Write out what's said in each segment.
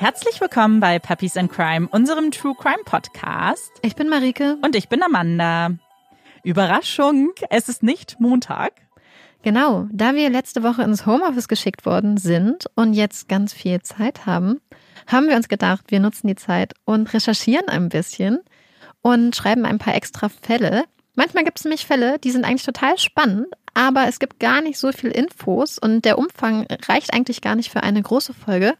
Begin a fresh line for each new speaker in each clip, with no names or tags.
Herzlich willkommen bei Puppies and Crime, unserem True Crime Podcast.
Ich bin Marike.
Und ich bin Amanda. Überraschung, es ist nicht Montag.
Genau, da wir letzte Woche ins Homeoffice geschickt worden sind und jetzt ganz viel Zeit haben, haben wir uns gedacht, wir nutzen die Zeit und recherchieren ein bisschen und schreiben ein paar extra Fälle. Manchmal gibt es nämlich Fälle, die sind eigentlich total spannend, aber es gibt gar nicht so viel Infos und der Umfang reicht eigentlich gar nicht für eine große Folge.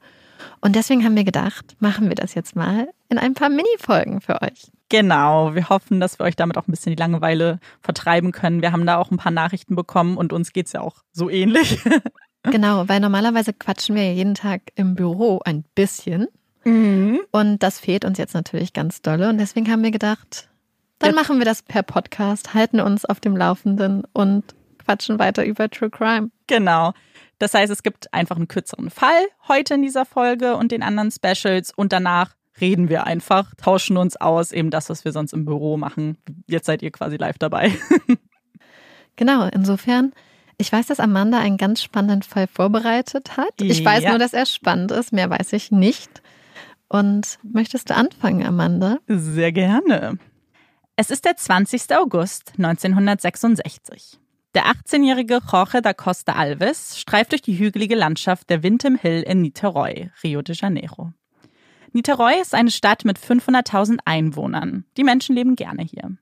Und deswegen haben wir gedacht, machen wir das jetzt mal in ein paar Mini-Folgen für euch.
Genau, wir hoffen, dass wir euch damit auch ein bisschen die Langeweile vertreiben können. Wir haben da auch ein paar Nachrichten bekommen und uns geht es ja auch so ähnlich.
genau, weil normalerweise quatschen wir jeden Tag im Büro ein bisschen. Mhm. Und das fehlt uns jetzt natürlich ganz dolle. Und deswegen haben wir gedacht, dann machen wir das per Podcast, halten uns auf dem Laufenden und quatschen weiter über True Crime.
Genau. Das heißt, es gibt einfach einen kürzeren Fall heute in dieser Folge und den anderen Specials und danach reden wir einfach, tauschen uns aus, eben das, was wir sonst im Büro machen. Jetzt seid ihr quasi live dabei.
genau, insofern, ich weiß, dass Amanda einen ganz spannenden Fall vorbereitet hat. Ich weiß ja. nur, dass er spannend ist, mehr weiß ich nicht. Und möchtest du anfangen, Amanda?
Sehr gerne. Es ist der 20. August 1966. Der 18-jährige Jorge da Costa Alves streift durch die hügelige Landschaft der Windham Hill in Niterói, Rio de Janeiro. Niterói ist eine Stadt mit 500.000 Einwohnern. Die Menschen leben gerne hier.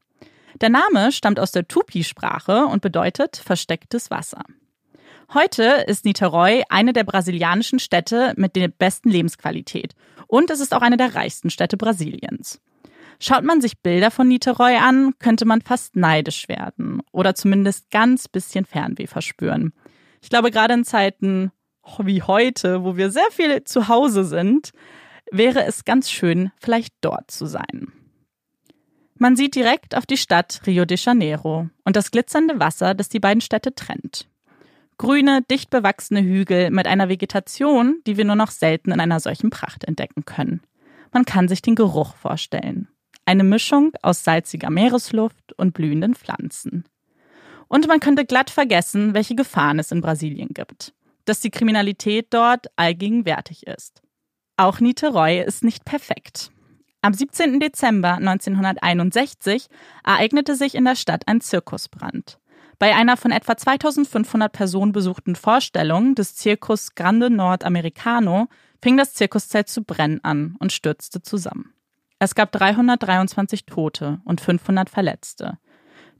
Der Name stammt aus der Tupi-Sprache und bedeutet verstecktes Wasser. Heute ist Niterói eine der brasilianischen Städte mit der besten Lebensqualität und es ist auch eine der reichsten Städte Brasiliens. Schaut man sich Bilder von Niterói an, könnte man fast neidisch werden oder zumindest ganz bisschen Fernweh verspüren. Ich glaube, gerade in Zeiten wie heute, wo wir sehr viel zu Hause sind, wäre es ganz schön, vielleicht dort zu sein. Man sieht direkt auf die Stadt Rio de Janeiro und das glitzernde Wasser, das die beiden Städte trennt. Grüne, dicht bewachsene Hügel mit einer Vegetation, die wir nur noch selten in einer solchen Pracht entdecken können. Man kann sich den Geruch vorstellen. Eine Mischung aus salziger Meeresluft und blühenden Pflanzen. Und man könnte glatt vergessen, welche Gefahren es in Brasilien gibt. Dass die Kriminalität dort allgegenwärtig ist. Auch Niterói ist nicht perfekt. Am 17. Dezember 1961 ereignete sich in der Stadt ein Zirkusbrand. Bei einer von etwa 2500 Personen besuchten Vorstellung des Zirkus Grande Nordamericano fing das Zirkuszelt zu brennen an und stürzte zusammen. Es gab 323 Tote und 500 Verletzte.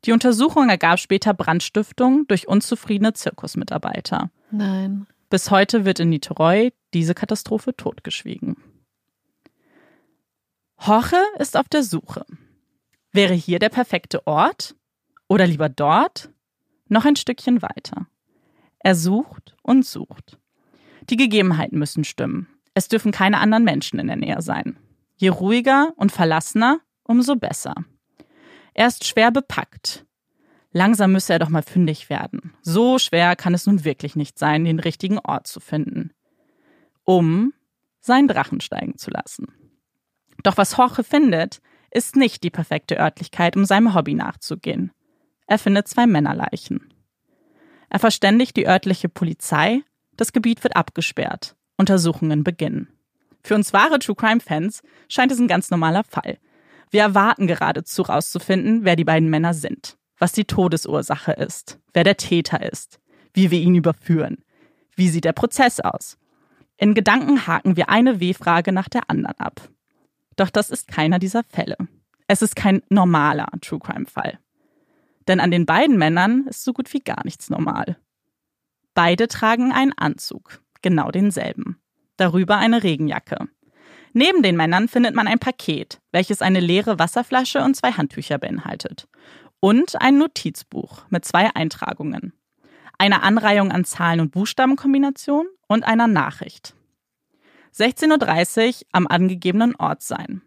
Die Untersuchung ergab später Brandstiftung durch unzufriedene Zirkusmitarbeiter.
Nein.
Bis heute wird in Niterói diese Katastrophe totgeschwiegen. Jorge ist auf der Suche. Wäre hier der perfekte Ort? Oder lieber dort? Noch ein Stückchen weiter. Er sucht und sucht. Die Gegebenheiten müssen stimmen. Es dürfen keine anderen Menschen in der Nähe sein. Je ruhiger und verlassener, umso besser. Er ist schwer bepackt. Langsam müsse er doch mal fündig werden. So schwer kann es nun wirklich nicht sein, den richtigen Ort zu finden. Um seinen Drachen steigen zu lassen. Doch was Jorge findet, ist nicht die perfekte Örtlichkeit, um seinem Hobby nachzugehen. Er findet zwei Männerleichen. Er verständigt die örtliche Polizei, das Gebiet wird abgesperrt, Untersuchungen beginnen. Für uns wahre True Crime Fans scheint es ein ganz normaler Fall. Wir erwarten geradezu rauszufinden, wer die beiden Männer sind, was die Todesursache ist, wer der Täter ist, wie wir ihn überführen. Wie sieht der Prozess aus? In Gedanken haken wir eine W-Frage nach der anderen ab. Doch das ist keiner dieser Fälle. Es ist kein normaler True Crime Fall. Denn an den beiden Männern ist so gut wie gar nichts normal. Beide tragen einen Anzug, genau denselben darüber eine Regenjacke. Neben den Männern findet man ein Paket, welches eine leere Wasserflasche und zwei Handtücher beinhaltet. Und ein Notizbuch mit zwei Eintragungen. Einer Anreihung an Zahlen- und Buchstabenkombinationen und einer Nachricht. 16.30 Uhr am angegebenen Ort sein.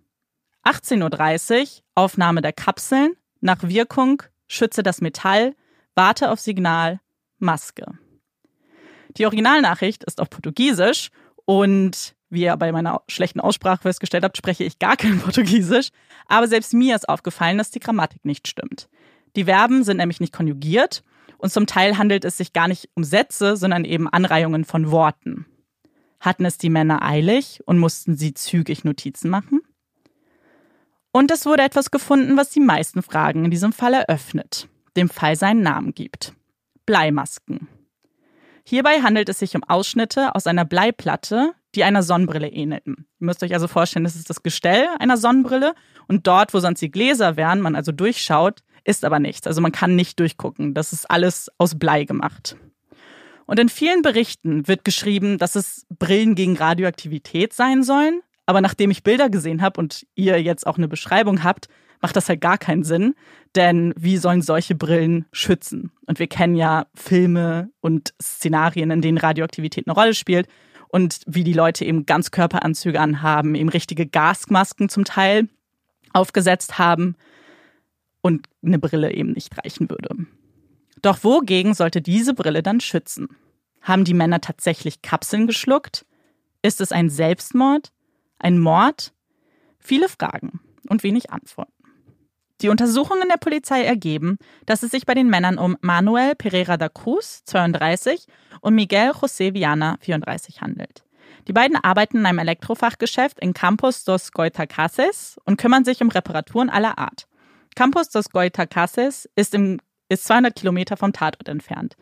18.30 Uhr Aufnahme der Kapseln, nach Wirkung, schütze das Metall, warte auf Signal, Maske. Die Originalnachricht ist auf Portugiesisch und wie ihr bei meiner schlechten Aussprache festgestellt habt, spreche ich gar kein Portugiesisch. Aber selbst mir ist aufgefallen, dass die Grammatik nicht stimmt. Die Verben sind nämlich nicht konjugiert und zum Teil handelt es sich gar nicht um Sätze, sondern eben Anreihungen von Worten. Hatten es die Männer eilig und mussten sie zügig Notizen machen? Und es wurde etwas gefunden, was die meisten Fragen in diesem Fall eröffnet, dem Fall seinen Namen gibt. Bleimasken. Hierbei handelt es sich um Ausschnitte aus einer Bleiplatte, die einer Sonnenbrille ähnelten. Ihr müsst euch also vorstellen, das ist das Gestell einer Sonnenbrille und dort, wo sonst die Gläser wären, man also durchschaut, ist aber nichts. Also man kann nicht durchgucken. Das ist alles aus Blei gemacht. Und in vielen Berichten wird geschrieben, dass es Brillen gegen Radioaktivität sein sollen. Aber nachdem ich Bilder gesehen habe und ihr jetzt auch eine Beschreibung habt, macht das halt gar keinen Sinn. Denn wie sollen solche Brillen schützen? Und wir kennen ja Filme und Szenarien, in denen Radioaktivität eine Rolle spielt und wie die Leute eben Ganzkörperanzüge anhaben, eben richtige Gasmasken zum Teil aufgesetzt haben und eine Brille eben nicht reichen würde. Doch wogegen sollte diese Brille dann schützen? Haben die Männer tatsächlich Kapseln geschluckt? Ist es ein Selbstmord? Ein Mord? Viele Fragen und wenig Antworten. Die Untersuchungen der Polizei ergeben, dass es sich bei den Männern um Manuel Pereira da Cruz, 32, und Miguel José Viana, 34, handelt. Die beiden arbeiten in einem Elektrofachgeschäft in Campos dos Goitacazes und kümmern sich um Reparaturen aller Art. Campos dos Goitacazes ist, ist 200 Kilometer vom Tatort entfernt.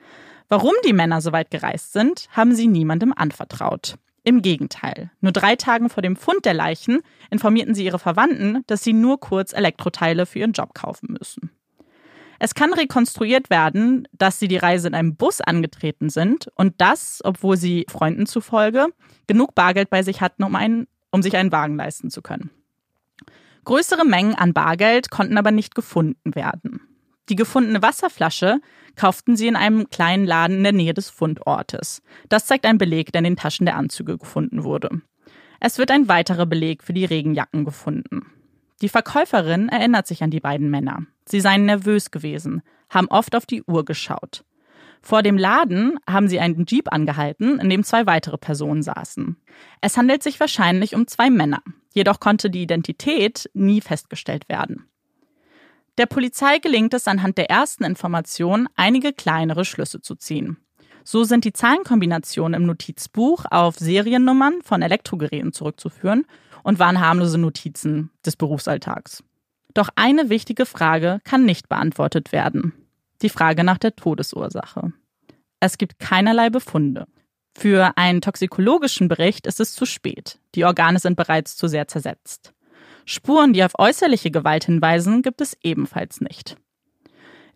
Warum die Männer so weit gereist sind, haben sie niemandem anvertraut. Im Gegenteil. Nur drei Tage vor dem Fund der Leichen informierten sie ihre Verwandten, dass sie nur kurz Elektroteile für ihren Job kaufen müssen. Es kann rekonstruiert werden, dass sie die Reise in einem Bus angetreten sind und das, obwohl sie Freunden zufolge genug Bargeld bei sich hatten, um, einen, um sich einen Wagen leisten zu können. Größere Mengen an Bargeld konnten aber nicht gefunden werden. Die gefundene Wasserflasche kauften sie in einem kleinen Laden in der Nähe des Fundortes. Das zeigt ein Beleg, der in den Taschen der Anzüge gefunden wurde. Es wird ein weiterer Beleg für die Regenjacken gefunden. Die Verkäuferin erinnert sich an die beiden Männer. Sie seien nervös gewesen, haben oft auf die Uhr geschaut. Vor dem Laden haben sie einen Jeep angehalten, in dem zwei weitere Personen saßen. Es handelt sich wahrscheinlich um zwei Männer, jedoch konnte die Identität nie festgestellt werden. Der Polizei gelingt es anhand der ersten Informationen, einige kleinere Schlüsse zu ziehen. So sind die Zahlenkombinationen im Notizbuch auf Seriennummern von Elektrogeräten zurückzuführen und waren harmlose Notizen des Berufsalltags. Doch eine wichtige Frage kann nicht beantwortet werden. Die Frage nach der Todesursache. Es gibt keinerlei Befunde. Für einen toxikologischen Bericht ist es zu spät. Die Organe sind bereits zu sehr zersetzt. Spuren, die auf äußerliche Gewalt hinweisen, gibt es ebenfalls nicht.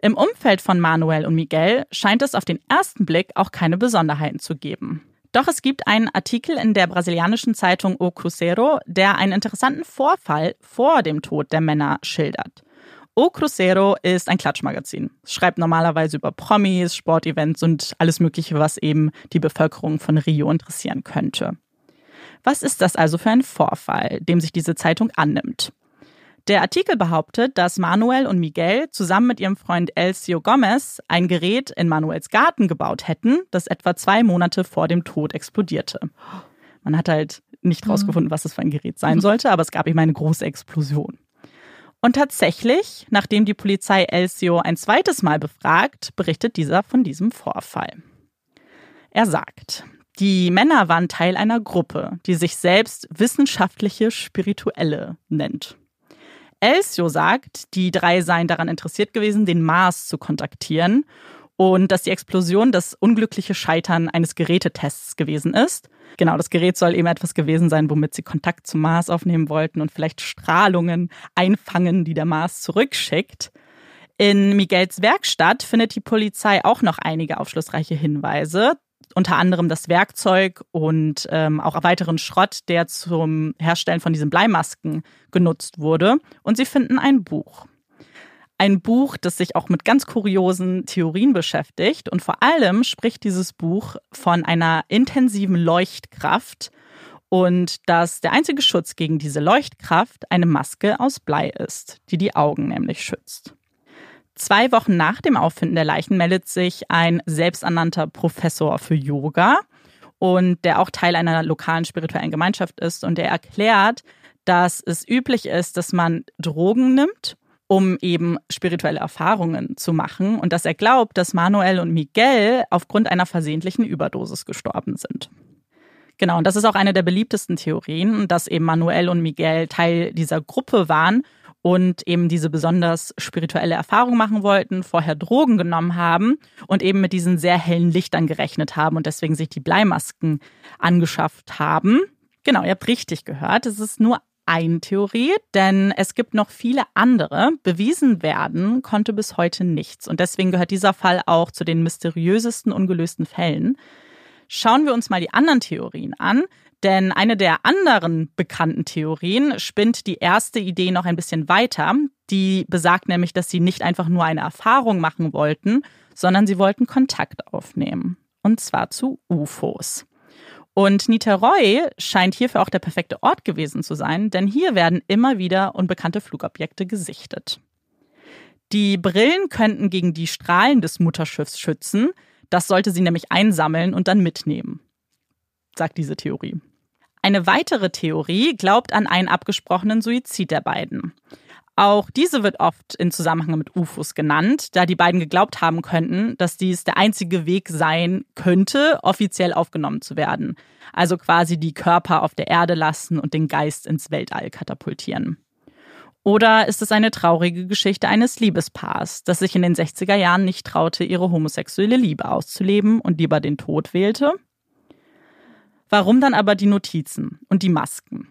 Im Umfeld von Manuel und Miguel scheint es auf den ersten Blick auch keine Besonderheiten zu geben. Doch es gibt einen Artikel in der brasilianischen Zeitung O Cruzeiro, der einen interessanten Vorfall vor dem Tod der Männer schildert. O Cruzeiro ist ein Klatschmagazin. Es schreibt normalerweise über Promis, Sportevents und alles Mögliche, was eben die Bevölkerung von Rio interessieren könnte. Was ist das also für ein Vorfall, dem sich diese Zeitung annimmt? Der Artikel behauptet, dass Manuel und Miguel zusammen mit ihrem Freund Elcio Gomez ein Gerät in Manuels Garten gebaut hätten, das etwa zwei Monate vor dem Tod explodierte. Man hat halt nicht mhm. rausgefunden, was es für ein Gerät sein mhm. sollte, aber es gab eben eine große Explosion. Und tatsächlich, nachdem die Polizei Elcio ein zweites Mal befragt, berichtet dieser von diesem Vorfall. Er sagt, die Männer waren Teil einer Gruppe, die sich selbst wissenschaftliche Spirituelle nennt. Elcio sagt, die drei seien daran interessiert gewesen, den Mars zu kontaktieren und dass die Explosion das unglückliche Scheitern eines Gerätetests gewesen ist. Genau, das Gerät soll eben etwas gewesen sein, womit sie Kontakt zum Mars aufnehmen wollten und vielleicht Strahlungen einfangen, die der Mars zurückschickt. In Miguels Werkstatt findet die Polizei auch noch einige aufschlussreiche Hinweise unter anderem das Werkzeug und ähm, auch weiteren Schrott, der zum Herstellen von diesen Bleimasken genutzt wurde. Und sie finden ein Buch. Ein Buch, das sich auch mit ganz kuriosen Theorien beschäftigt. Und vor allem spricht dieses Buch von einer intensiven Leuchtkraft und dass der einzige Schutz gegen diese Leuchtkraft eine Maske aus Blei ist, die die Augen nämlich schützt. Zwei Wochen nach dem Auffinden der Leichen meldet sich ein selbsternannter Professor für Yoga und der auch Teil einer lokalen spirituellen Gemeinschaft ist. Und der erklärt, dass es üblich ist, dass man Drogen nimmt, um eben spirituelle Erfahrungen zu machen. Und dass er glaubt, dass Manuel und Miguel aufgrund einer versehentlichen Überdosis gestorben sind. Genau, und das ist auch eine der beliebtesten Theorien, dass eben Manuel und Miguel Teil dieser Gruppe waren und eben diese besonders spirituelle Erfahrung machen wollten, vorher Drogen genommen haben und eben mit diesen sehr hellen Lichtern gerechnet haben und deswegen sich die Bleimasken angeschafft haben. Genau, ihr habt richtig gehört. Es ist nur eine Theorie, denn es gibt noch viele andere. Bewiesen werden konnte bis heute nichts. Und deswegen gehört dieser Fall auch zu den mysteriösesten ungelösten Fällen. Schauen wir uns mal die anderen Theorien an. Denn eine der anderen bekannten Theorien spinnt die erste Idee noch ein bisschen weiter. Die besagt nämlich, dass sie nicht einfach nur eine Erfahrung machen wollten, sondern sie wollten Kontakt aufnehmen. Und zwar zu UFOs. Und Niteroi scheint hierfür auch der perfekte Ort gewesen zu sein, denn hier werden immer wieder unbekannte Flugobjekte gesichtet. Die Brillen könnten gegen die Strahlen des Mutterschiffs schützen. Das sollte sie nämlich einsammeln und dann mitnehmen, sagt diese Theorie. Eine weitere Theorie glaubt an einen abgesprochenen Suizid der beiden. Auch diese wird oft in Zusammenhang mit UFOs genannt, da die beiden geglaubt haben könnten, dass dies der einzige Weg sein könnte, offiziell aufgenommen zu werden. Also quasi die Körper auf der Erde lassen und den Geist ins Weltall katapultieren. Oder ist es eine traurige Geschichte eines Liebespaars, das sich in den 60er Jahren nicht traute, ihre homosexuelle Liebe auszuleben und lieber den Tod wählte? Warum dann aber die Notizen und die Masken?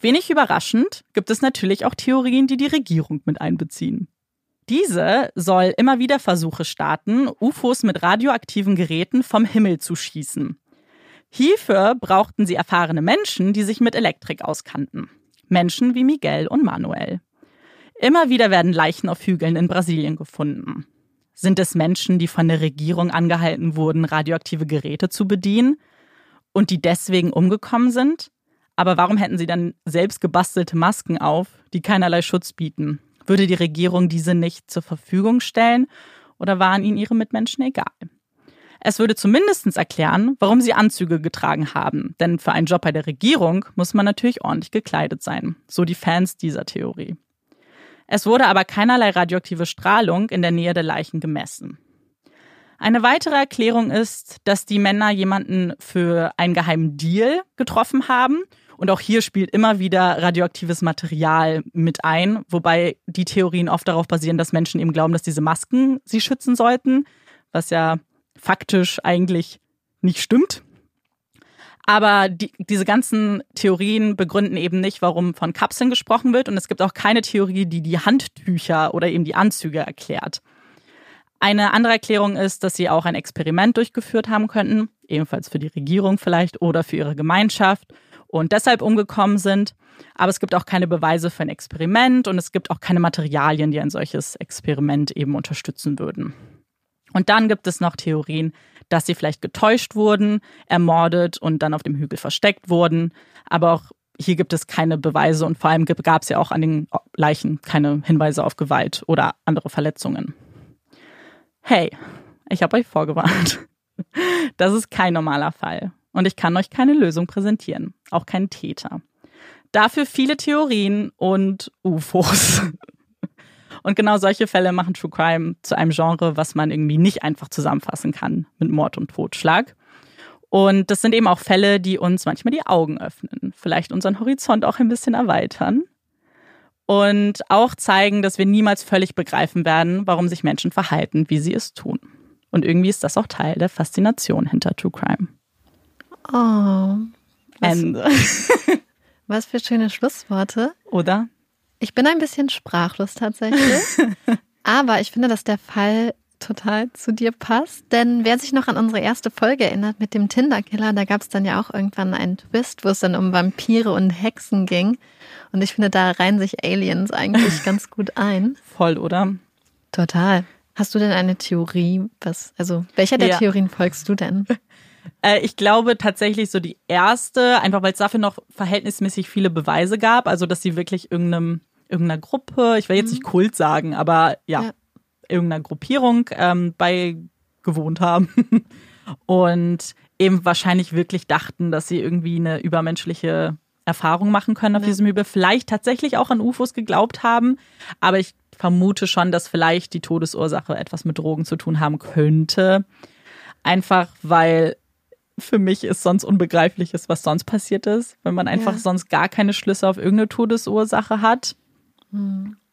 Wenig überraschend gibt es natürlich auch Theorien, die die Regierung mit einbeziehen. Diese soll immer wieder Versuche starten, UFOs mit radioaktiven Geräten vom Himmel zu schießen. Hierfür brauchten sie erfahrene Menschen, die sich mit Elektrik auskannten. Menschen wie Miguel und Manuel. Immer wieder werden Leichen auf Hügeln in Brasilien gefunden. Sind es Menschen, die von der Regierung angehalten wurden, radioaktive Geräte zu bedienen und die deswegen umgekommen sind? Aber warum hätten sie dann selbst gebastelte Masken auf, die keinerlei Schutz bieten? Würde die Regierung diese nicht zur Verfügung stellen oder waren ihnen ihre Mitmenschen egal? Es würde zumindest erklären, warum sie Anzüge getragen haben, denn für einen Job bei der Regierung muss man natürlich ordentlich gekleidet sein, so die Fans dieser Theorie. Es wurde aber keinerlei radioaktive Strahlung in der Nähe der Leichen gemessen. Eine weitere Erklärung ist, dass die Männer jemanden für einen geheimen Deal getroffen haben und auch hier spielt immer wieder radioaktives Material mit ein, wobei die Theorien oft darauf basieren, dass Menschen eben glauben, dass diese Masken sie schützen sollten, was ja faktisch eigentlich nicht stimmt. Aber die, diese ganzen Theorien begründen eben nicht, warum von Kapseln gesprochen wird. Und es gibt auch keine Theorie, die die Handtücher oder eben die Anzüge erklärt. Eine andere Erklärung ist, dass sie auch ein Experiment durchgeführt haben könnten, ebenfalls für die Regierung vielleicht oder für ihre Gemeinschaft und deshalb umgekommen sind. Aber es gibt auch keine Beweise für ein Experiment und es gibt auch keine Materialien, die ein solches Experiment eben unterstützen würden. Und dann gibt es noch Theorien, dass sie vielleicht getäuscht wurden, ermordet und dann auf dem Hügel versteckt wurden. Aber auch hier gibt es keine Beweise und vor allem gab es ja auch an den Leichen keine Hinweise auf Gewalt oder andere Verletzungen. Hey, ich habe euch vorgewarnt. Das ist kein normaler Fall. Und ich kann euch keine Lösung präsentieren, auch keinen Täter. Dafür viele Theorien und UFOs. Und genau solche Fälle machen True Crime zu einem Genre, was man irgendwie nicht einfach zusammenfassen kann mit Mord und Totschlag. Und das sind eben auch Fälle, die uns manchmal die Augen öffnen, vielleicht unseren Horizont auch ein bisschen erweitern und auch zeigen, dass wir niemals völlig begreifen werden, warum sich Menschen verhalten, wie sie es tun. Und irgendwie ist das auch Teil der Faszination hinter True Crime.
Oh.
Was, Ende.
was für schöne Schlussworte.
Oder?
Ich bin ein bisschen sprachlos tatsächlich. aber ich finde, dass der Fall total zu dir passt. Denn wer sich noch an unsere erste Folge erinnert mit dem Tinder-Killer, da gab es dann ja auch irgendwann einen Twist, wo es dann um Vampire und Hexen ging. Und ich finde, da reihen sich Aliens eigentlich ganz gut ein.
Voll, oder?
Total. Hast du denn eine Theorie? Was, also, welcher der ja. Theorien folgst du denn?
Äh, ich glaube tatsächlich so die erste, einfach weil es dafür noch verhältnismäßig viele Beweise gab, also dass sie wirklich irgendeinem, irgendeiner Gruppe, ich will jetzt nicht mhm. Kult sagen, aber ja, ja. irgendeiner Gruppierung ähm, beigewohnt haben und eben wahrscheinlich wirklich dachten, dass sie irgendwie eine übermenschliche Erfahrung machen können auf ja. diesem Übel, vielleicht tatsächlich auch an UFOs geglaubt haben, aber ich vermute schon, dass vielleicht die Todesursache etwas mit Drogen zu tun haben könnte. Einfach weil für mich ist sonst unbegreiflich ist, was sonst passiert ist, wenn man einfach
Ja.
sonst gar keine Schlüsse auf irgendeine Todesursache hat.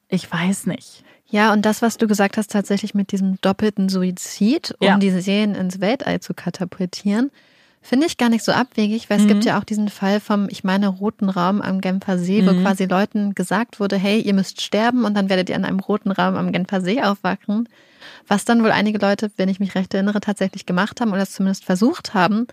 Ich weiß nicht.
Ja, und das, was du gesagt hast, tatsächlich mit diesem doppelten Suizid, um
Ja.
diese Serien ins Weltall zu katapultieren, finde ich gar nicht so abwegig, weil es
Mhm.
gibt ja auch diesen Fall vom, ich meine, roten Raum am Genfer See, wo
Mhm.
quasi Leuten gesagt wurde, hey, ihr müsst sterben und dann werdet ihr an einem roten Raum am Genfer See aufwachen. Was dann wohl einige Leute, wenn ich mich recht erinnere, tatsächlich gemacht haben oder es zumindest versucht haben.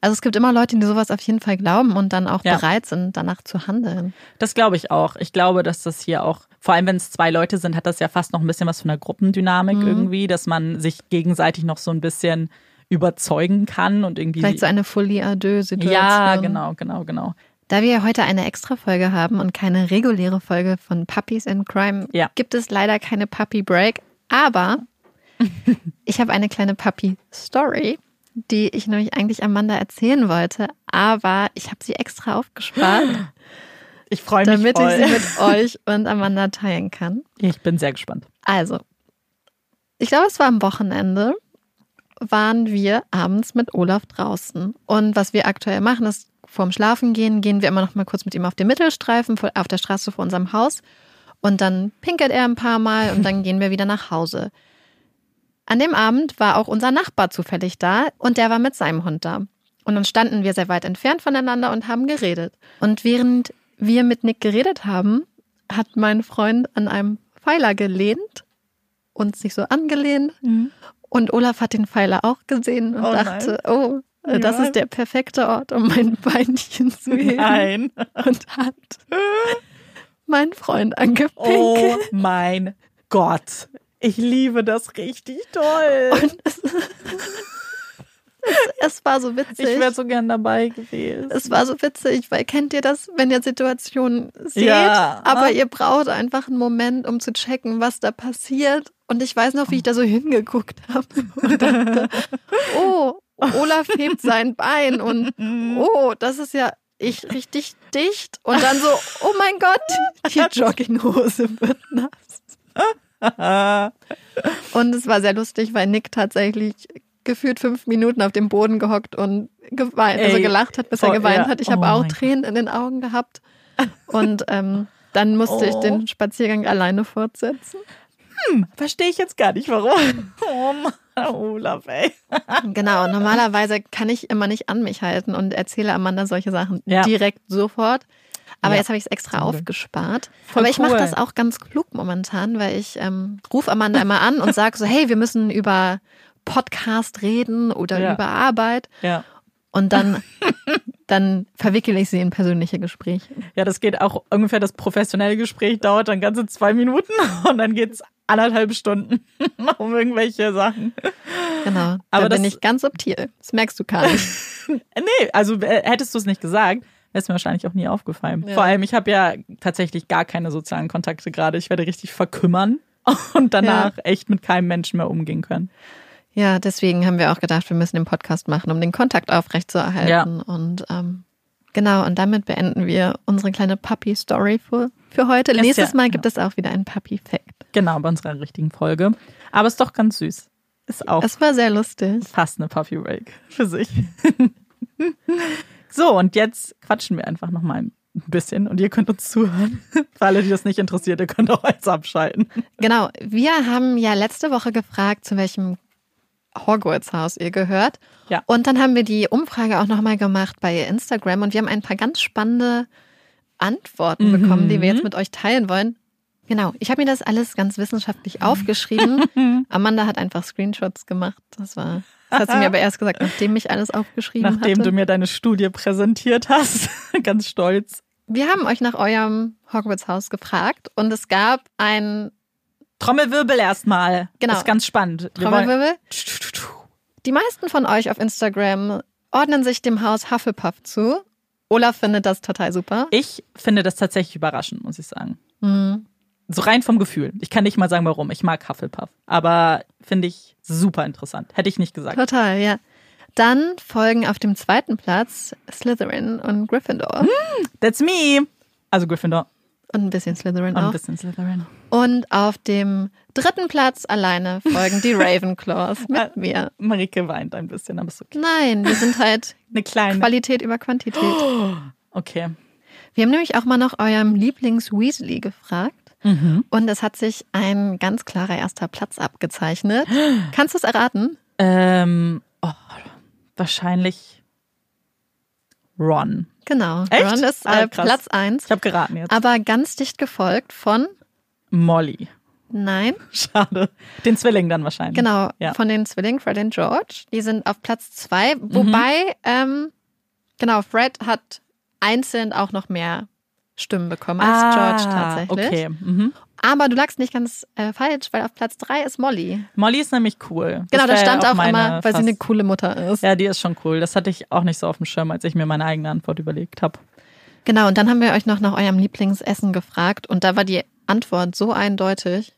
Also es gibt immer Leute, die sowas auf jeden Fall glauben und dann auch
Ja.
bereit sind, danach zu handeln.
Das glaube ich auch. Ich glaube, dass das hier auch, vor allem wenn es zwei Leute sind, hat das ja fast noch ein bisschen was von einer Gruppendynamik
Mhm.
irgendwie, dass man sich gegenseitig noch so ein bisschen überzeugen kann und irgendwie.
Vielleicht so eine Folie à deux Situation.
ja, genau, genau, genau.
Da wir ja heute eine Extra-Folge haben und keine reguläre Folge von Puppies in Crime,
Ja.
gibt es leider keine Puppy Break. Aber ich habe eine kleine Puppy-Story, die ich nämlich eigentlich Amanda erzählen wollte. Aber ich habe sie extra aufgespart,
Ich freue mich
damit
voll.
ich sie mit euch und Amanda teilen kann.
ich bin sehr gespannt.
Also, ich glaube, es war am Wochenende, waren wir abends mit Olaf draußen. Und was wir aktuell machen, ist, vorm Schlafengehen gehen wir immer noch mal kurz mit ihm auf den Mittelstreifen auf der Straße vor unserem Haus. Und dann pinkelt er ein paar Mal und dann gehen wir wieder nach Hause. An dem Abend war auch unser Nachbar zufällig da und der war mit seinem Hund da. Und dann standen wir sehr weit entfernt voneinander und haben geredet. Und während wir mit Nick geredet haben, hat mein Freund an einem Pfeiler gelehnt und sich so angelehnt. Und Olaf hat den Pfeiler auch gesehen und
Oh nein.
dachte, oh, äh, das
Ja.
ist der perfekte Ort, um mein Beinchen zu heben.
Nein.
Und hat meinen Freund angepinkelt.
Oh mein Gott. Ich liebe das richtig toll.
Und es, es war so witzig.
Ich wäre so gern dabei gewesen.
es war so witzig, weil kennt ihr das, wenn ihr Situationen seht,
Ja.
aber ihr braucht einfach einen Moment, um zu checken, was da passiert. Und ich weiß noch, wie ich da so hingeguckt habe und dachte, oh, Olaf hebt sein Bein und oh, das ist ja ich richtig dicht. Und dann so, oh mein Gott, die Jogginghose wird nass. Und es war sehr lustig, weil Nick tatsächlich gefühlt fünf Minuten auf dem Boden gehockt und geweint, also
Ey,
gelacht hat, bis
voll,
er geweint
ja.
hat. Ich
Oh
habe auch Tränen in den Augen gehabt. Und ähm, dann musste ich
Oh.
den Spaziergang alleine fortsetzen.
Verstehe ich jetzt gar nicht, warum. Oh Mann, Olaf, ey.
Genau, normalerweise kann ich immer nicht an mich halten und erzähle Amanda solche Sachen
Ja.
direkt sofort. Aber
Ja,
jetzt habe ich es extra
Glück.
aufgespart.
Voll
Aber ich mache
cool.
das auch ganz klug momentan, weil ich ähm, rufe Amanda immer an und sage so, hey, wir müssen über Podcast reden oder
Ja.
über Arbeit.
Ja.
Und dann, dann verwickele ich sie in persönliche Gespräche.
Ja, das geht auch ungefähr, das professionelle Gespräch dauert dann ganze zwei Minuten und dann geht's anderthalb Stunden um irgendwelche Sachen.
Genau.
Aber
da bin ich ganz subtil. Das merkst du gar nicht.
Nee, also äh, hättest du es nicht gesagt, wäre es mir wahrscheinlich auch nie aufgefallen.
Ja.
Vor allem, ich habe ja tatsächlich gar keine sozialen Kontakte gerade. Ich werde richtig verkümmern und danach echt mit keinem Menschen mehr umgehen können.
Ja, deswegen haben wir auch gedacht, wir müssen den Podcast machen, um den Kontakt aufrechtzuerhalten. Und ähm, genau, und damit beenden wir unsere kleine Puppy-Story für, für heute.
Ist
Nächstes
ja-
Mal
ja.
gibt es auch wieder einen Puppy-Fact.
Genau, bei unserer richtigen Folge. Aber ist doch ganz süß. Ist auch
Es war sehr lustig.
fast eine Puppy Break für sich. so, und jetzt quatschen wir einfach noch mal ein bisschen und ihr könnt uns zuhören. Für alle, die das nicht interessiert, ihr könnt auch jetzt abschalten.
Genau, wir haben ja letzte Woche gefragt, zu welchem Hogwarts-Haus ihr gehört.
Ja.
Und dann haben wir die Umfrage auch nochmal gemacht bei Instagram und wir haben ein paar ganz spannende Antworten
Mhm.
bekommen, die wir jetzt mit euch teilen wollen. Genau, ich habe mir das alles ganz wissenschaftlich aufgeschrieben. Amanda hat einfach Screenshots gemacht. Das war, das hat sie mir aber erst gesagt, nachdem ich alles aufgeschrieben
Nachdem
hatte.
du mir deine Studie präsentiert hast. ganz stolz.
wir haben euch nach eurem Hogwarts-Haus gefragt und es gab ein
Trommelwirbel erstmal.
Genau.
Das ist ganz spannend.
Trommelwirbel. Die meisten von euch auf Instagram ordnen sich dem Haus Hufflepuff zu. Olaf findet das total super.
Ich finde das tatsächlich überraschend, muss ich sagen.
Mhm.
So rein vom Gefühl. Ich kann nicht mal sagen, warum. Ich mag Hufflepuff. Aber finde ich super interessant. Hätte ich nicht gesagt.
Total, ja. Dann folgen auf dem zweiten Platz Slytherin und Gryffindor.
That's me. Also Gryffindor.
Und ein bisschen Slytherin
Und ein
auch.
bisschen Slytherin.
Und auf dem dritten Platz alleine folgen die Ravenclaws mit mir.
Marike weint ein bisschen, aber ist okay.
Nein, wir sind halt
Eine kleine.
Qualität über Quantität.
Okay.
Wir haben nämlich auch mal nach eurem Lieblings-Weasley gefragt.
Mhm.
Und es hat sich ein ganz klarer erster Platz abgezeichnet. Kannst du es erraten?
Ähm, oh, wahrscheinlich Ron.
Genau.
Echt?
Ron ist
Ah,
äh. Platz 1,
Ich habe geraten jetzt.
aber ganz dicht gefolgt von,
Molly.
nein,
Schade. Den Zwilling dann wahrscheinlich.
genau,
Ja.
von den Zwillingen Fred und George. Die sind auf Platz 2, wobei,
Mhm.
ähm, genau, Fred hat einzeln auch noch mehr Stimmen bekommen als
ah,
George tatsächlich.
Okay. Mhm.
Aber du lagst nicht ganz äh, falsch, weil auf Platz 3 ist Molly.
Molly ist nämlich cool.
Genau, da stand auch
meine
immer, weil sie eine coole Mutter ist.
Ja, die ist schon cool. Das hatte ich auch nicht so auf dem Schirm, als ich mir meine eigene Antwort überlegt habe.
Genau, und dann haben wir euch noch nach eurem Lieblingsessen gefragt und da war die Antwort so eindeutig.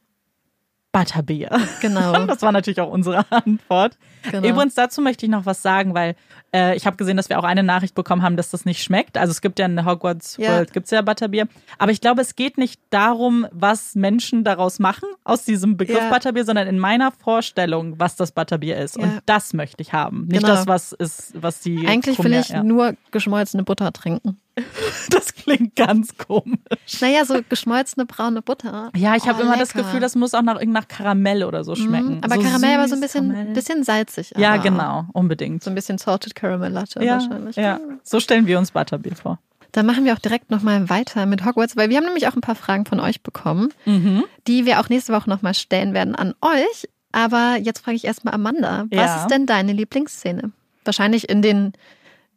Butterbier.
Genau.
Das war natürlich auch unsere Antwort.
Genau.
Übrigens, dazu möchte ich noch was sagen, weil äh, ich habe gesehen, dass wir auch eine Nachricht bekommen haben, dass das nicht schmeckt. Also es gibt ja in Hogwarts
Ja.
World, gibt's ja Butterbier. Aber ich glaube, es geht nicht darum, was Menschen daraus machen, aus diesem Begriff
Ja.
Butterbier, sondern in meiner Vorstellung, was das Butterbier ist. Und
Ja.
das möchte ich haben. Nicht
Genau.
das, was ist, was die.
Eigentlich will ich nur geschmolzene Butter trinken.
Das klingt ganz komisch.
Naja, so geschmolzene braune Butter.
Ja, ich habe
Oh,
immer das
lecker.
Gefühl, das muss auch nach, nach Karamell oder so schmecken.
Mhm, aber
so
Karamell war so ein bisschen,
Karamell.
bisschen salzig.
Ja,
aber
genau, unbedingt.
So ein bisschen Salted Caramel Latte
ja,
wahrscheinlich.
ja, so stellen wir uns Butterbier vor.
Dann machen wir auch direkt nochmal weiter mit Hogwarts, weil wir haben nämlich auch ein paar Fragen von euch bekommen,
Mhm.
die wir auch nächste Woche nochmal stellen werden an euch. Aber jetzt frage ich erstmal Amanda, was
Ja.
ist denn deine Lieblingsszene? Wahrscheinlich in den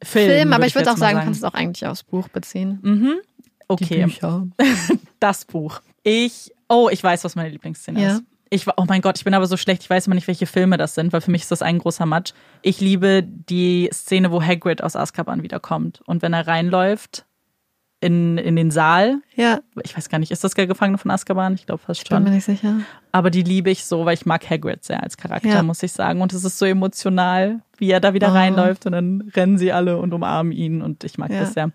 Film,
Film, aber ich würde auch sagen, du kannst es auch eigentlich aufs Buch beziehen.
Mhm. Okay,
Bücher.
das Buch. Ich, oh, ich weiß, was meine Lieblingsszene
Ja.
ist. Ich, oh mein Gott, ich bin aber so schlecht, ich weiß immer nicht, welche Filme das sind, weil für mich ist das ein großer Matsch. Ich liebe die Szene, wo Hagrid aus Azkaban wiederkommt. Und wenn er reinläuft in, in den Saal,
Ja,
ich weiß gar nicht, ist das der Gefangene von Azkaban? Ich glaube fast
ich bin mir
schon.
nicht sicher.
Aber die liebe ich so, weil ich mag Hagrid sehr als Charakter,
Ja.
muss ich sagen. Und es ist so emotional, wie er da wieder
Oh.
reinläuft und dann rennen sie alle und umarmen ihn und ich mag
Ja.
das sehr.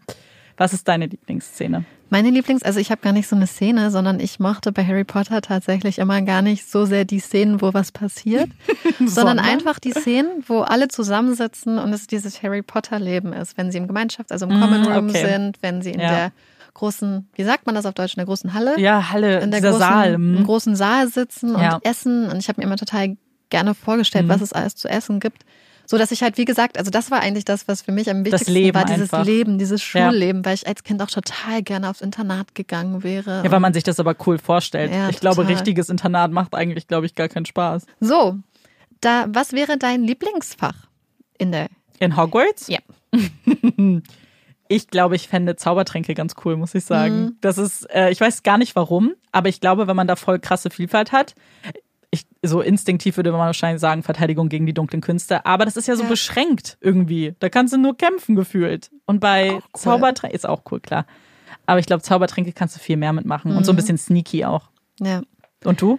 Was ist deine Lieblingsszene?
Meine Lieblings, also ich habe gar nicht so eine Szene, sondern ich mochte bei Harry Potter tatsächlich immer gar nicht so sehr die Szenen, wo was passiert, sondern einfach die Szenen, wo alle zusammensitzen und es dieses Harry Potter Leben ist, wenn sie im Gemeinschafts-, also im
Mm,
Common Room
okay.
sind, wenn sie in
Ja.
der großen, wie sagt man das auf Deutsch, in der großen Halle,
Ja, Halle,
in der großen,
Saal.
im
hm.
großen Saal sitzen
Ja.
und essen und ich habe mir immer total gerne vorgestellt,
Mhm.
was es alles zu essen gibt. So dass ich halt, wie gesagt, also das war eigentlich das, was für mich am wichtigsten
Leben
war, dieses
einfach.
Leben, dieses
Ja.
Schulleben, weil ich als Kind auch total gerne aufs Internat gegangen wäre.
Ja, weil man sich das aber cool vorstellt.
Ja,
ich glaube,
total.
richtiges Internat macht eigentlich, glaube ich, gar keinen Spaß.
So, da, was wäre dein Lieblingsfach in der?
In Hogwarts?
Ja.
Ich glaube, ich fände Zaubertränke ganz cool, muss ich sagen.
Mhm.
Das ist, äh, ich weiß gar nicht warum, aber ich glaube, wenn man da voll krasse Vielfalt hat, ich, so instinktiv würde man wahrscheinlich sagen, Verteidigung gegen die dunklen Künste, aber das ist ja so
Ja.
beschränkt irgendwie. Da kannst du nur kämpfen gefühlt. Und bei
cool.
Zaubertränke ist auch cool, klar. Aber ich glaube, Zaubertränke kannst du viel mehr mitmachen und so ein
Mhm.
bisschen sneaky auch.
Ja.
Und du?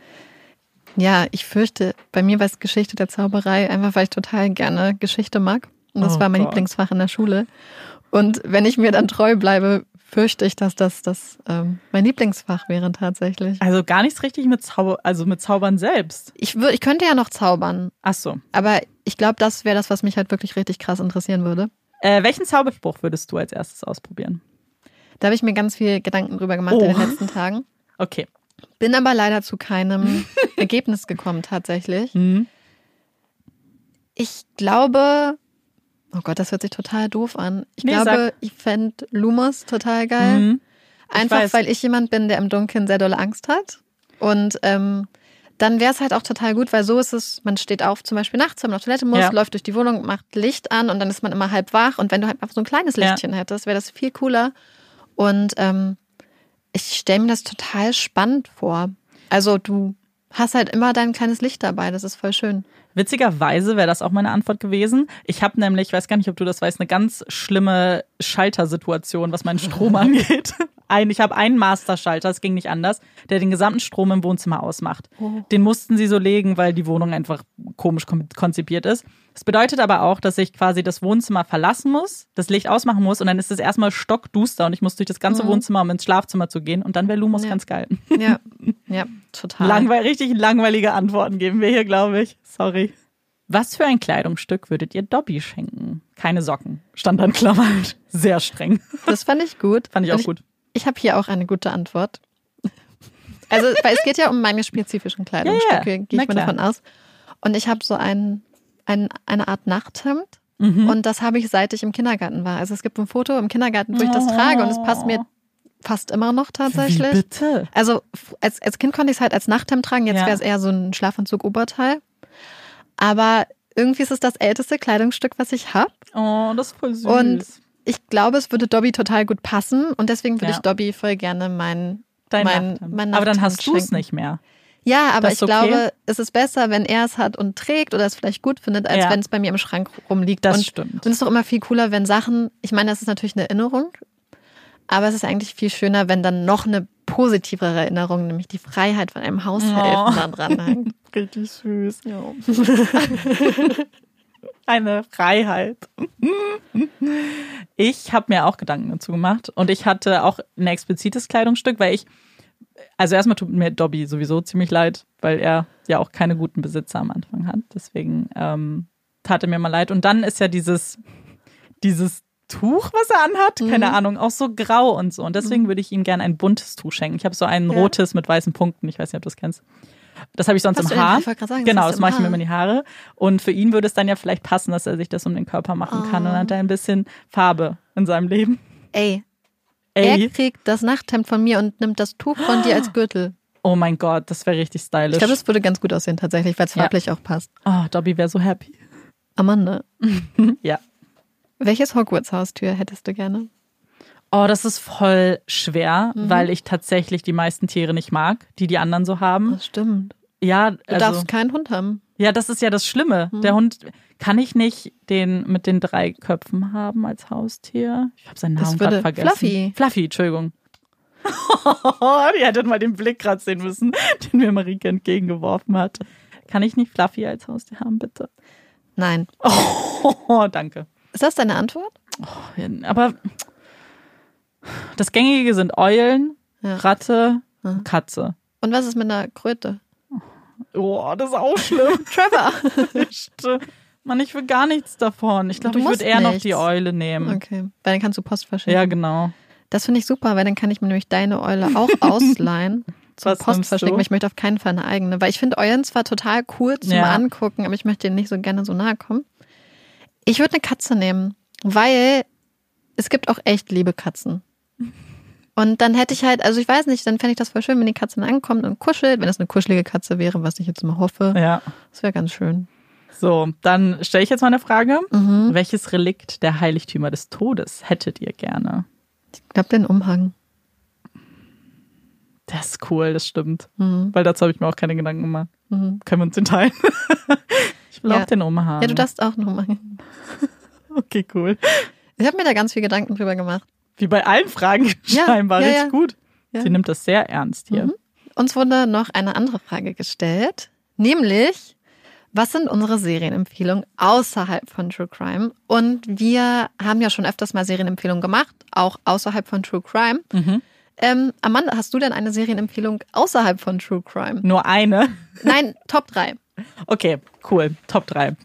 Ja, ich fürchte, bei mir war es Geschichte der Zauberei, einfach weil ich total gerne Geschichte mag. Und das
Oh
war mein
Gott.
Lieblingsfach in der Schule. Und wenn ich mir dann treu bleibe, fürchte ich, dass das, das ähm, mein Lieblingsfach wäre tatsächlich.
Also gar nichts richtig mit Zauber, also mit Zaubern selbst.
Ich, ich könnte ja noch zaubern,
Ach so.
aber ich glaube, das wäre das, was mich halt wirklich richtig krass interessieren würde.
Äh, welchen Zauberspruch würdest du als erstes ausprobieren?
Da habe ich mir ganz viel Gedanken drüber gemacht in den
Oh.
letzten Tagen.
Okay.
Bin aber leider zu keinem Ergebnis gekommen tatsächlich.
Mhm.
Ich glaube, oh Gott, das hört sich total doof an. Ich
Nee,
glaube, ich fände Lumos total geil.
Mhm. Ich
Einfach,
weiß.
weil ich jemand bin, der im Dunkeln sehr dolle Angst hat. Und ähm, dann wäre es halt auch total gut, weil so ist es, man steht auf, zum Beispiel nachts, wenn man auf Toilette muss,
Ja.
läuft durch die Wohnung, macht Licht an und dann ist man immer halb wach. Und wenn du halt einfach so ein kleines
Ja.
Lichtchen hättest, wäre das viel cooler. Und ähm, ich stelle mir das total spannend vor. Also du hast halt immer dein kleines Licht dabei, das ist voll schön.
Witzigerweise wäre das auch meine Antwort gewesen. Ich habe nämlich, ich weiß gar nicht, ob du das weißt, eine ganz schlimme Schaltersituation, was meinen Strom angeht. Ein, ich habe einen Masterschalter, es ging nicht anders, der den gesamten Strom im Wohnzimmer ausmacht. Den mussten sie so legen, weil die Wohnung einfach komisch kon- konzipiert ist. Das bedeutet aber auch, dass ich quasi das Wohnzimmer verlassen muss, das Licht ausmachen muss und dann ist es erstmal stockduster und ich muss durch das ganze Wohnzimmer, um ins Schlafzimmer zu gehen und dann wäre Lumos
Ja.
ganz geil.
Ja, ja, total.
Langweil richtig langweilige Antworten geben wir hier, glaube ich. Sorry. Was für ein Kleidungsstück würdet ihr Dobby schenken? Keine Socken. Stand dann Klammern. Sehr streng.
Das fand ich gut.
Fand ich
Und
auch gut.
Ich habe hier auch eine gute Antwort. Also, weil es geht ja um meine spezifischen Kleidungsstücke,
Ja, ja.
gehe ich mal davon aus. Und ich habe so ein, ein, eine Art Nachthemd.
Mhm.
Und das habe ich seit ich im Kindergarten war. Also es gibt ein Foto im Kindergarten, wo ich das trage und es passt mir fast immer noch
Wie
tatsächlich.
bitte?
Also als, als Kind konnte ich es halt als Nachthemd tragen, jetzt
Ja.
wäre es eher so ein Schlafanzug-Oberteil. Aber irgendwie ist es das älteste Kleidungsstück, was ich habe.
Oh, das ist voll süß.
Und ich glaube, es würde Dobby total gut passen und deswegen würde
Ja.
ich Dobby voll gerne mein,
Dein
mein,
Nachthemd.
mein
Aber dann
Nachthemd
hast du es nicht mehr.
Ja, aber ich
okay?
glaube, es ist besser, wenn er es hat und trägt oder es vielleicht gut findet, als
Ja.
wenn es bei mir im Schrank rumliegt.
Das
und,
stimmt.
Und es ist doch immer viel cooler, wenn Sachen, ich meine, das ist natürlich eine Erinnerung, aber es ist eigentlich viel schöner, wenn dann noch eine positivere Erinnerung, nämlich die Freiheit von einem Haushelfen
Oh.
da dran hängt.
Richtig süß. Eine Freiheit. Ich habe mir auch Gedanken dazu gemacht und ich hatte auch ein explizites Kleidungsstück, weil ich, also erstmal tut mir Dobby sowieso ziemlich leid, weil er ja auch keine guten Besitzer am Anfang hat. Deswegen ähm, tat er mir mal leid. Und dann ist ja dieses, dieses Tuch, was er anhat, keine
Mhm.
Ahnung, auch so grau und so. Und deswegen würde ich ihm gerne ein buntes Tuch schenken. Ich habe so ein
Ja.
rotes mit weißen Punkten. Ich weiß nicht, ob du das kennst. Das habe ich sonst
Hast
im
den-
Haar.
gerade sagen, das
genau, das
im
mache ich mir immer in die Haare. Und für ihn würde es dann ja vielleicht passen, dass er sich das um den Körper machen kann. Und hat er ein bisschen Farbe in seinem Leben.
Ey,
Ey,
er kriegt das Nachthemd von mir und nimmt das Tuch von dir als Gürtel.
oh mein Gott, das wäre richtig stylisch.
Ich glaube, das würde ganz gut aussehen tatsächlich, weil es
Ja.
farblich auch passt.
oh, Dobby wäre so happy.
Amanda,
Ja.
welches Hogwarts-Haustür hättest du gerne?
Oh, das ist voll schwer,
Mhm.
weil ich tatsächlich die meisten Tiere nicht mag, die die anderen so haben.
Das stimmt.
Ja,
Du
also,
darfst keinen Hund haben.
ja, das ist ja das Schlimme.
Mhm.
Der Hund kann ich nicht den mit den drei Köpfen haben als Haustier. Ich habe seinen Namen gerade vergessen.
Fluffy.
Fluffy, Entschuldigung. Die hättet mal den Blick gerade sehen müssen, den mir Marike entgegengeworfen hat. Kann ich nicht Fluffy als Haustier haben, bitte?
Nein.
Oh, danke.
Ist das deine Antwort?
Aber das Gängige sind Eulen,
Ja.
Ratte,
Mhm.
Katze.
Und was ist mit einer Kröte?
Oh, das ist auch schlimm.
Trevor.
Mann, ich will gar nichts davon. Ich glaube, ich würde eher noch
nichts.
die Eule nehmen.
Okay. Weil dann kannst du Post verschicken.
Ja, genau.
Das finde ich super, weil dann kann ich mir nämlich deine Eule auch ausleihen. Zum
Was
Post verschicken, weil ich möchte auf keinen Fall eine eigene. Weil ich finde Eulen zwar total cool zum
Ja.
Angucken, aber ich möchte denen nicht so gerne so nahe kommen. Ich würde eine Katze nehmen, weil es gibt auch echt liebe Katzen. Und dann hätte ich halt, also ich weiß nicht, dann fände ich das voll schön, wenn die Katze dann ankommt und kuschelt, wenn es eine kuschelige Katze wäre, was ich jetzt immer hoffe.
Ja.
Das wäre ganz schön.
So, dann stelle ich jetzt mal eine Frage.
Mhm.
Welches Relikt der Heiligtümer des Todes hättet ihr gerne?
Ich glaube, den Umhang.
Das ist cool, das stimmt.
Mhm.
Weil dazu habe ich mir auch keine Gedanken gemacht.
Mhm.
Können wir uns den teilen? ich will
Ja.
auch den Umhang.
Ja, du darfst auch einen Umhang.
Okay, cool.
Ich habe mir da ganz viel Gedanken drüber gemacht.
Wie bei allen Fragen
Ja,
scheinbar.
ja,
Richtig
ja.
gut. Sie nimmt das sehr ernst hier.
Mhm. Uns wurde noch eine andere Frage gestellt, nämlich, was sind unsere Serienempfehlungen außerhalb von True Crime? Und wir haben ja schon öfters mal Serienempfehlungen gemacht, auch außerhalb von True Crime.
Mhm.
Ähm, Amanda, hast du denn eine Serienempfehlung außerhalb von True Crime?
Nur eine.
Nein, Top 3.
Okay, cool. Top 3.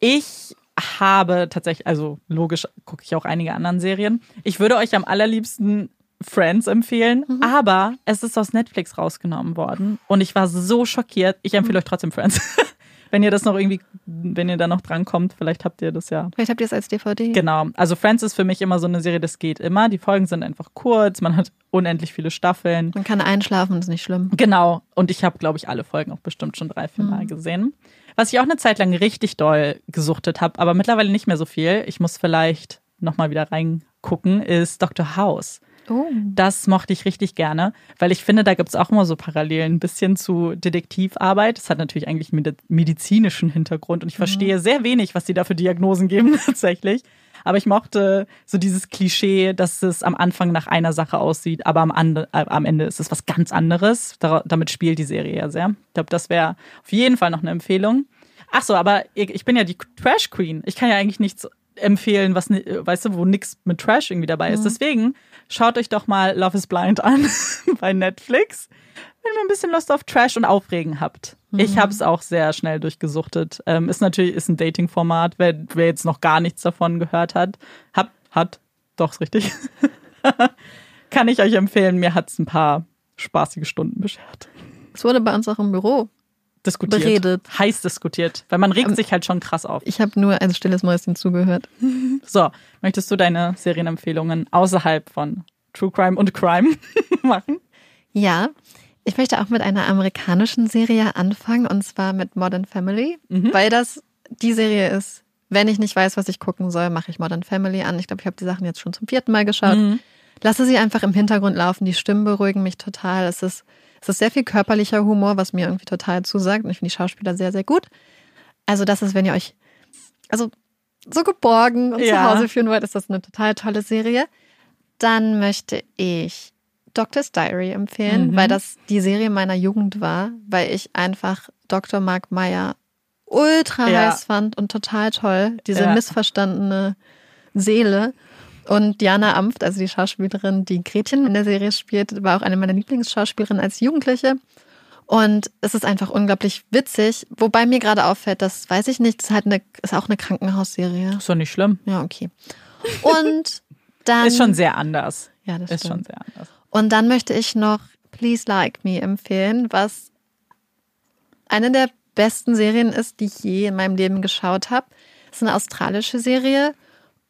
Ich habe tatsächlich, also logisch gucke ich auch einige anderen Serien. Ich würde euch am allerliebsten Friends empfehlen,
Mhm.
aber es ist aus Netflix rausgenommen worden und ich war so schockiert. Ich
Mhm.
empfehle euch trotzdem Friends. wenn ihr das noch irgendwie, wenn ihr da noch drankommt, vielleicht habt ihr das ja.
Vielleicht habt ihr es als DVD.
Genau. Also Friends ist für mich immer so eine Serie, das geht immer. Die Folgen sind einfach kurz, man hat unendlich viele Staffeln.
Man kann einschlafen, ist nicht schlimm.
Genau. Und ich habe, glaube ich, alle Folgen auch bestimmt schon drei, vier Mal gesehen. Was ich auch eine Zeit lang richtig doll gesuchtet habe, aber mittlerweile nicht mehr so viel. Ich muss vielleicht nochmal wieder reingucken, ist Dr. House.
Oh.
Das mochte ich richtig gerne, weil ich finde, da gibt es auch immer so Parallelen, ein bisschen zu Detektivarbeit. Das hat natürlich eigentlich einen medizinischen Hintergrund und ich verstehe sehr wenig, was sie da für Diagnosen geben tatsächlich. Aber ich mochte so dieses Klischee, dass es am Anfang nach einer Sache aussieht, aber am, Ande, äh, am Ende ist es was ganz anderes. Da, damit spielt die Serie ja sehr. Ich glaube, das wäre auf jeden Fall noch eine Empfehlung. Ach so, aber ich bin ja die Trash Queen. Ich kann ja eigentlich nichts empfehlen, was weißt du, wo nichts mit Trash irgendwie dabei ist. Mhm. Deswegen schaut euch doch mal Love is Blind an bei Netflix, wenn ihr ein bisschen Lust auf Trash und Aufregen habt. Mhm. Ich habe es auch sehr schnell durchgesuchtet. Ähm, ist natürlich ist ein Dating-Format, wer, wer jetzt noch gar nichts davon gehört hat, hat, hat, doch ist richtig. Kann ich euch empfehlen. Mir hat es ein paar spaßige Stunden beschert.
Es wurde bei uns auch im Büro
diskutiert.
Beredet.
Heiß diskutiert. Weil man regt um, sich halt schon krass auf.
Ich habe nur ein stilles Mäuschen zugehört.
So, möchtest du deine Serienempfehlungen außerhalb von True Crime und Crime machen?
Ja. Ich möchte auch mit einer amerikanischen Serie anfangen und zwar mit Modern Family, mhm. weil das die Serie ist. Wenn ich nicht weiß, was ich gucken soll, mache ich Modern Family an. Ich glaube, ich habe die Sachen jetzt schon zum vierten Mal geschaut. Mhm. Lasse sie einfach im Hintergrund laufen. Die Stimmen beruhigen mich total. Es ist es ist sehr viel körperlicher Humor, was mir irgendwie total zusagt. Und ich finde die Schauspieler sehr, sehr gut. Also, das ist, wenn ihr euch, also so geborgen und ja. zu Hause führen wollt, ist das eine total tolle Serie. Dann möchte ich Doctor's Diary empfehlen, mhm. weil das die Serie meiner Jugend war, weil ich einfach Dr. Mark Meyer ultra ja. heiß fand und total toll. Diese ja. missverstandene Seele. Und Diana Amft, also die Schauspielerin, die Gretchen in der Serie spielt, war auch eine meiner Lieblingsschauspielerinnen als Jugendliche. Und es ist einfach unglaublich witzig, wobei mir gerade auffällt, das weiß ich nicht, das ist halt eine, ist auch eine Krankenhausserie.
Ist doch nicht schlimm.
Ja, okay. Und dann.
ist schon sehr anders.
Ja, das
ist
stimmt.
schon sehr anders.
Und dann möchte ich noch Please Like Me empfehlen, was eine der besten Serien ist, die ich je in meinem Leben geschaut habe. Es ist eine australische Serie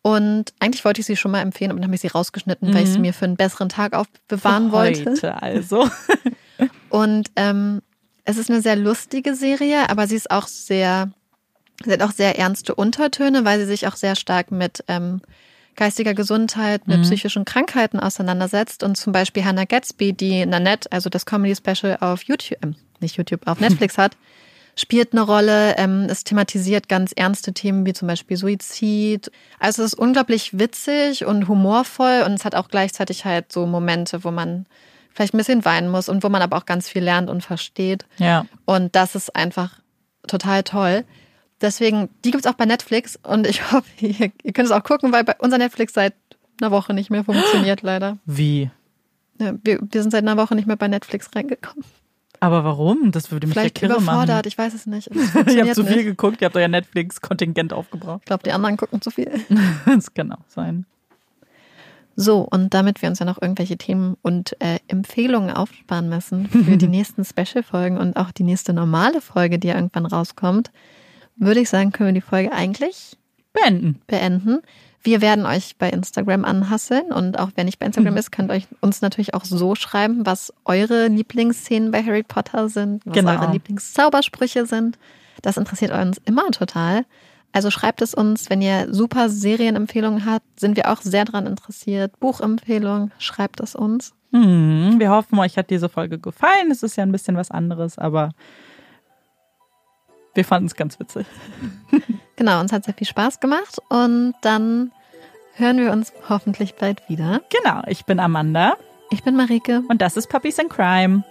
und eigentlich wollte ich sie schon mal empfehlen, aber dann habe ich sie rausgeschnitten, mhm. weil ich sie mir für einen besseren Tag aufbewahren für heute,
wollte. Also.
Und ähm, es ist eine sehr lustige Serie, aber sie ist auch sehr, sie hat auch sehr ernste Untertöne, weil sie sich auch sehr stark mit ähm, geistiger Gesundheit, mit mhm. psychischen Krankheiten auseinandersetzt. Und zum Beispiel Hannah Gatsby, die Nanette, also das Comedy Special auf YouTube, äh, nicht YouTube, auf Netflix hat, spielt eine Rolle. Ähm, es thematisiert ganz ernste Themen wie zum Beispiel Suizid. Also es ist unglaublich witzig und humorvoll und es hat auch gleichzeitig halt so Momente, wo man vielleicht ein bisschen weinen muss und wo man aber auch ganz viel lernt und versteht.
Ja.
Und das ist einfach total toll. Deswegen, die gibt es auch bei Netflix und ich hoffe, ihr, ihr könnt es auch gucken, weil bei unser Netflix seit einer Woche nicht mehr funktioniert, leider.
Wie?
Ja, wir, wir sind seit einer Woche nicht mehr bei Netflix reingekommen.
Aber warum? Das würde mich
Vielleicht
ja kirre
überfordert,
machen.
ich weiß es nicht.
ihr habt zu viel geguckt, ihr habt euer Netflix-Kontingent aufgebraucht.
Ich glaube, die anderen gucken zu viel.
das kann auch sein.
So, und damit wir uns ja noch irgendwelche Themen und äh, Empfehlungen aufsparen müssen für die nächsten Special-Folgen und auch die nächste normale Folge, die ja irgendwann rauskommt, würde ich sagen, können wir die Folge eigentlich
beenden.
beenden. Wir werden euch bei Instagram anhasseln und auch wenn nicht bei Instagram mhm. ist, könnt ihr uns natürlich auch so schreiben, was eure Lieblingsszenen bei Harry Potter sind, was
genau.
eure Lieblingszaubersprüche sind. Das interessiert uns immer total. Also schreibt es uns, wenn ihr super Serienempfehlungen habt, sind wir auch sehr daran interessiert. Buchempfehlungen, schreibt es uns.
Mhm. Wir hoffen, euch hat diese Folge gefallen. Es ist ja ein bisschen was anderes, aber wir fanden es ganz witzig.
Genau, uns hat sehr viel Spaß gemacht und dann hören wir uns hoffentlich bald wieder.
Genau, ich bin Amanda.
Ich bin Marike.
Und das ist Puppies in Crime.